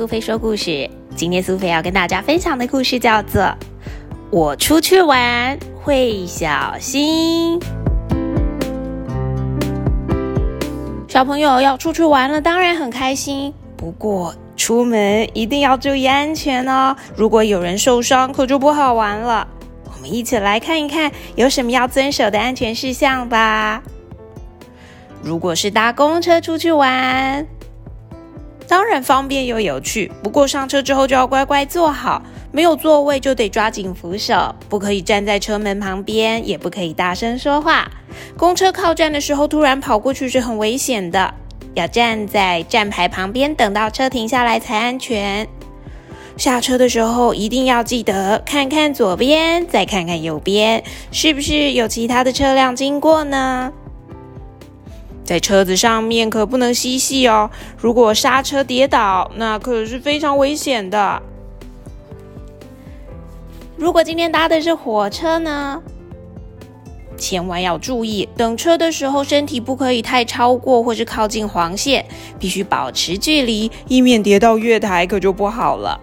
苏菲说故事。今天苏菲要跟大家分享的故事叫做《我出去玩会小心》。小朋友要出去玩了，当然很开心。不过出门一定要注意安全哦。如果有人受伤，可就不好玩了。我们一起来看一看有什么要遵守的安全事项吧。如果是搭公车出去玩。当然方便又有趣，不过上车之后就要乖乖坐好，没有座位就得抓紧扶手，不可以站在车门旁边，也不可以大声说话。公车靠站的时候突然跑过去是很危险的，要站在站牌旁边，等到车停下来才安全。下车的时候一定要记得看看左边，再看看右边，是不是有其他的车辆经过呢？在车子上面可不能嬉戏哦！如果刹车跌倒，那可是非常危险的。如果今天搭的是火车呢，千万要注意，等车的时候身体不可以太超过或是靠近黄线，必须保持距离，以免跌到月台，可就不好了。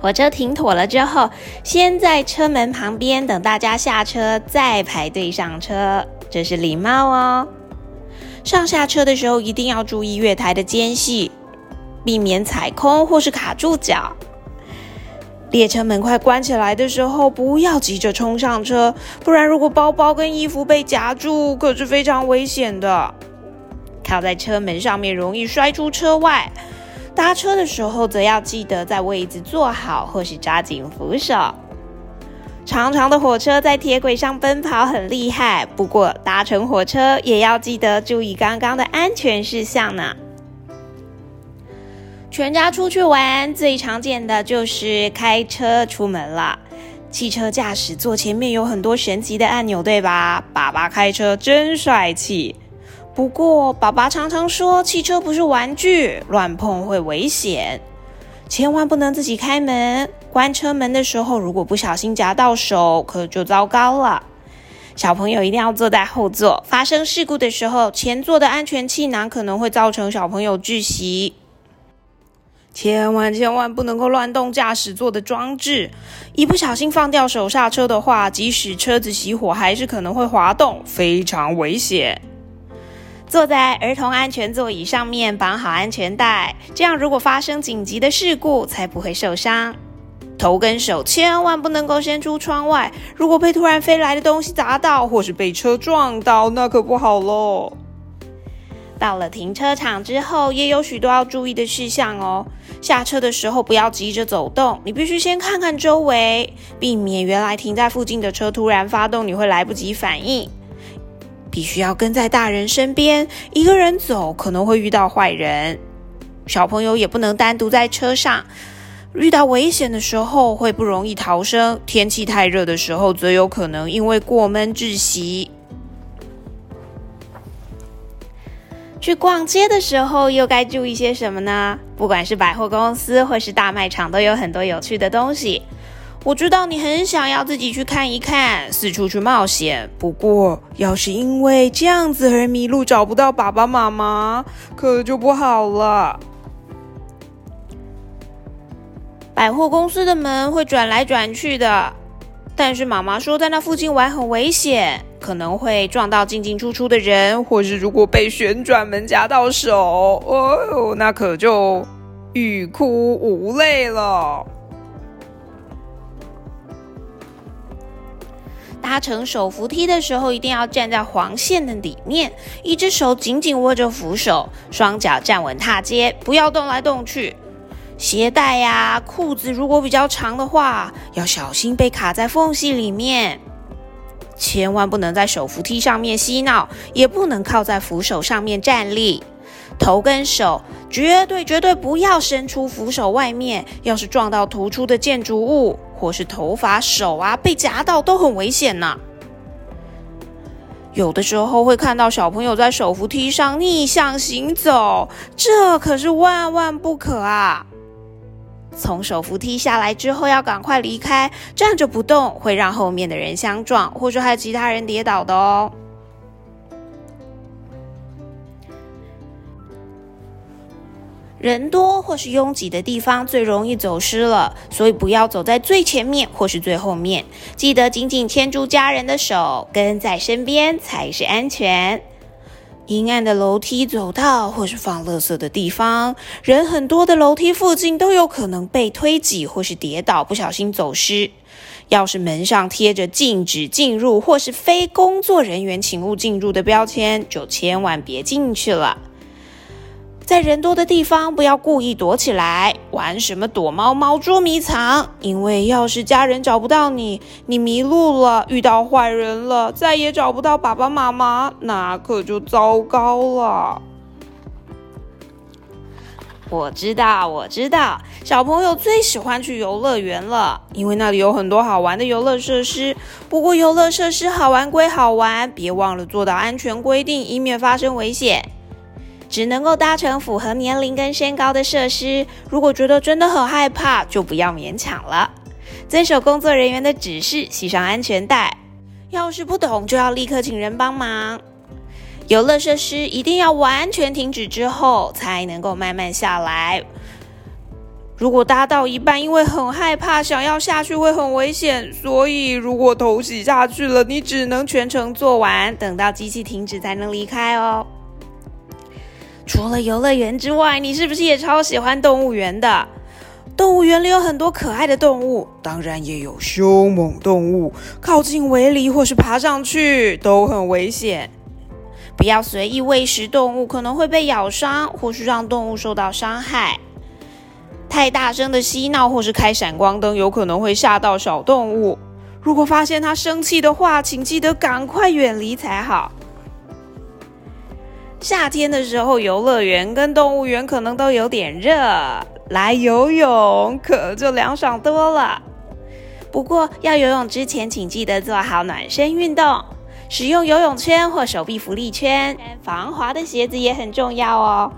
火车停妥了之后，先在车门旁边等大家下车，再排队上车，这是礼貌哦。上下车的时候一定要注意月台的间隙，避免踩空或是卡住脚。列车门快关起来的时候，不要急着冲上车，不然如果包包跟衣服被夹住，可是非常危险的。靠在车门上面容易摔出车外。搭车的时候则要记得在位置坐好，或是抓紧扶手。长长的火车在铁轨上奔跑很厉害，不过搭乘火车也要记得注意刚刚的安全事项呢。全家出去玩最常见的就是开车出门了。汽车驾驶座前面有很多神奇的按钮，对吧？爸爸开车真帅气。不过爸爸常常说，汽车不是玩具，乱碰会危险。千万不能自己开门，关车门的时候，如果不小心夹到手，可就糟糕了。小朋友一定要坐在后座，发生事故的时候，前座的安全气囊可能会造成小朋友窒息。千万千万不能够乱动驾驶座的装置，一不小心放掉手刹车的话，即使车子熄火，还是可能会滑动，非常危险。坐在儿童安全座椅上面，绑好安全带，这样如果发生紧急的事故，才不会受伤。头跟手千万不能够伸出窗外，如果被突然飞来的东西砸到，或是被车撞到，那可不好喽。到了停车场之后，也有许多要注意的事项哦。下车的时候不要急着走动，你必须先看看周围，避免原来停在附近的车突然发动，你会来不及反应。必须要跟在大人身边，一个人走可能会遇到坏人。小朋友也不能单独在车上，遇到危险的时候会不容易逃生。天气太热的时候，则有可能因为过闷窒息。去逛街的时候又该注意些什么呢？不管是百货公司或是大卖场，都有很多有趣的东西。我知道你很想要自己去看一看，四处去冒险。不过，要是因为这样子而迷路，找不到爸爸妈妈，可就不好了。百货公司的门会转来转去的，但是妈妈说在那附近玩很危险，可能会撞到进进出出的人，或是如果被旋转门夹到手，哦，那可就欲哭无泪了。搭乘手扶梯的时候，一定要站在黄线的里面，一只手紧紧握着扶手，双脚站稳踏阶，不要动来动去。鞋带呀、裤子如果比较长的话，要小心被卡在缝隙里面。千万不能在手扶梯上面嬉闹，也不能靠在扶手上面站立。头跟手绝对绝对不要伸出扶手外面，要是撞到突出的建筑物。或是头发、手啊被夹到都很危险呢。有的时候会看到小朋友在手扶梯上逆向行走，这可是万万不可啊！从手扶梯下来之后要赶快离开，站着不动会让后面的人相撞，或者还有其他人跌倒的哦。人多或是拥挤的地方最容易走失了，所以不要走在最前面或是最后面。记得紧紧牵住家人的手，跟在身边才是安全。阴暗的楼梯走道或是放垃圾的地方，人很多的楼梯附近都有可能被推挤或是跌倒，不小心走失。要是门上贴着禁止进入或是非工作人员请勿进入的标签，就千万别进去了。在人多的地方，不要故意躲起来玩什么躲猫猫、捉迷藏，因为要是家人找不到你，你迷路了，遇到坏人了，再也找不到爸爸妈妈，那可就糟糕了。我知道，我知道，小朋友最喜欢去游乐园了，因为那里有很多好玩的游乐设施。不过，游乐设施好玩归好玩，别忘了做到安全规定，以免发生危险。只能够搭乘符合年龄跟身高的设施。如果觉得真的很害怕，就不要勉强了。遵守工作人员的指示，系上安全带。要是不懂，就要立刻请人帮忙。游乐设施一定要完全停止之后，才能够慢慢下来。如果搭到一半，因为很害怕，想要下去会很危险，所以如果头洗下去了，你只能全程做完，等到机器停止才能离开哦。除了游乐园之外，你是不是也超喜欢动物园的？动物园里有很多可爱的动物，当然也有凶猛动物。靠近围篱或是爬上去都很危险，不要随意喂食动物，可能会被咬伤或是让动物受到伤害。太大声的嬉闹或是开闪光灯，有可能会吓到小动物。如果发现它生气的话，请记得赶快远离才好。夏天的时候，游乐园跟动物园可能都有点热，来游泳可就凉爽多了。不过要游泳之前，请记得做好暖身运动，使用游泳圈或手臂浮力圈，防滑的鞋子也很重要哦。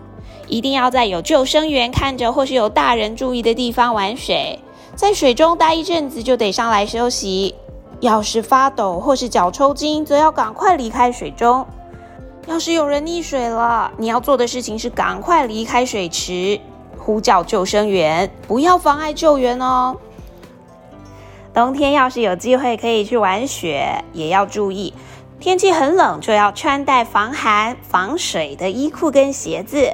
一定要在有救生员看着或是有大人注意的地方玩水，在水中待一阵子就得上来休息。要是发抖或是脚抽筋，则要赶快离开水中。要是有人溺水了，你要做的事情是赶快离开水池，呼叫救生员，不要妨碍救援哦。冬天要是有机会可以去玩雪，也要注意，天气很冷就要穿戴防寒、防水的衣裤跟鞋子，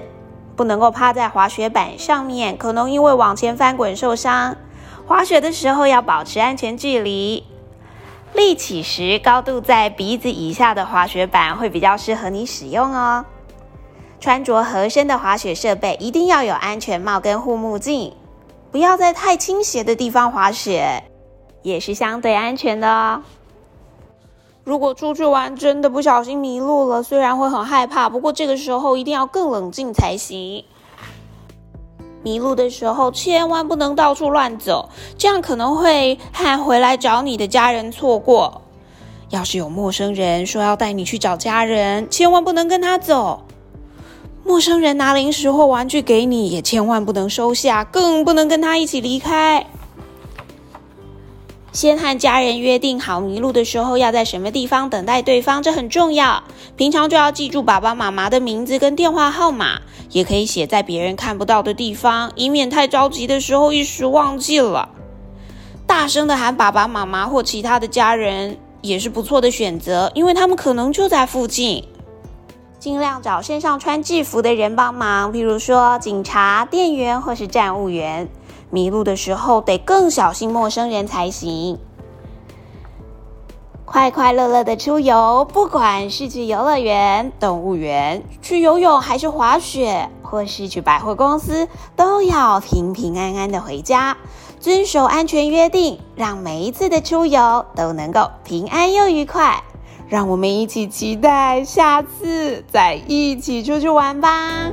不能够趴在滑雪板上面，可能因为往前翻滚受伤。滑雪的时候要保持安全距离。立起时，高度在鼻子以下的滑雪板会比较适合你使用哦。穿着合身的滑雪设备，一定要有安全帽跟护目镜。不要在太倾斜的地方滑雪，也是相对安全的哦。如果出去玩真的不小心迷路了，虽然会很害怕，不过这个时候一定要更冷静才行。迷路的时候，千万不能到处乱走，这样可能会和回来找你的家人错过。要是有陌生人说要带你去找家人，千万不能跟他走。陌生人拿零食或玩具给你，也千万不能收下，更不能跟他一起离开。先和家人约定好迷路的时候要在什么地方等待对方，这很重要。平常就要记住爸爸妈妈的名字跟电话号码，也可以写在别人看不到的地方，以免太着急的时候一时忘记了。大声的喊爸爸妈妈或其他的家人也是不错的选择，因为他们可能就在附近。尽量找身上穿制服的人帮忙，比如说警察、店员或是站务员。迷路的时候得更小心陌生人才行。快快乐乐的出游，不管是去游乐园、动物园、去游泳，还是滑雪，或是去百货公司，都要平平安安的回家，遵守安全约定，让每一次的出游都能够平安又愉快。让我们一起期待下次再一起出去玩吧。